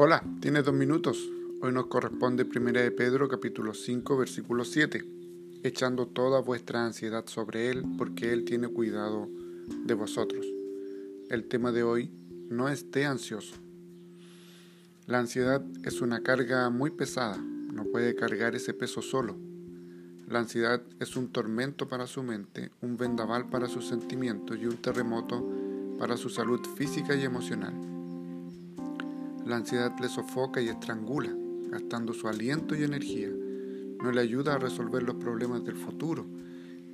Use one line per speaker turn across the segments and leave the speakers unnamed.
Hola, tienes dos minutos. Hoy nos corresponde 1 de Pedro capítulo 5 versículo 7, echando toda vuestra ansiedad sobre Él porque Él tiene cuidado de vosotros. El tema de hoy, no esté ansioso. La ansiedad es una carga muy pesada, no puede cargar ese peso solo. La ansiedad es un tormento para su mente, un vendaval para sus sentimientos y un terremoto para su salud física y emocional. La ansiedad le sofoca y estrangula, gastando su aliento y energía. No le ayuda a resolver los problemas del futuro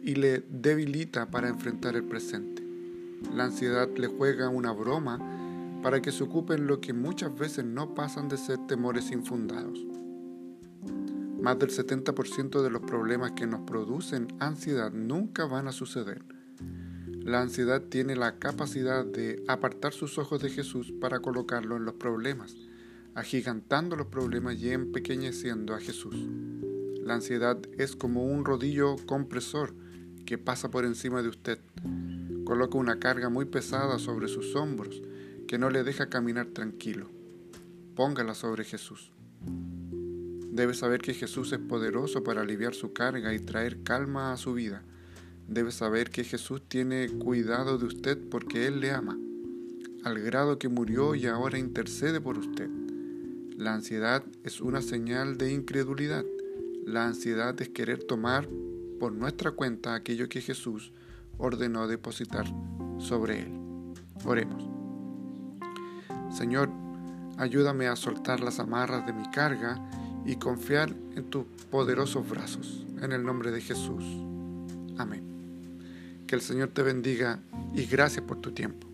y le debilita para enfrentar el presente. La ansiedad le juega una broma para que se ocupe en lo que muchas veces no pasan de ser temores infundados. Más del 70% de los problemas que nos producen ansiedad nunca van a suceder. La ansiedad tiene la capacidad de apartar sus ojos de Jesús para colocarlo en los problemas, agigantando los problemas y empequeñeciendo a Jesús. La ansiedad es como un rodillo compresor que pasa por encima de usted. Coloca una carga muy pesada sobre sus hombros que no le deja caminar tranquilo. Póngala sobre Jesús. Debe saber que Jesús es poderoso para aliviar su carga y traer calma a su vida debe saber que Jesús tiene cuidado de usted porque Él le ama, al grado que murió y ahora intercede por usted. La ansiedad es una señal de incredulidad. La ansiedad es querer tomar por nuestra cuenta aquello que Jesús ordenó depositar sobre Él. Oremos. Señor, ayúdame a soltar las amarras de mi carga y confiar en tus poderosos brazos. En el nombre de Jesús. Amén. Que el Señor te bendiga y gracias por tu tiempo.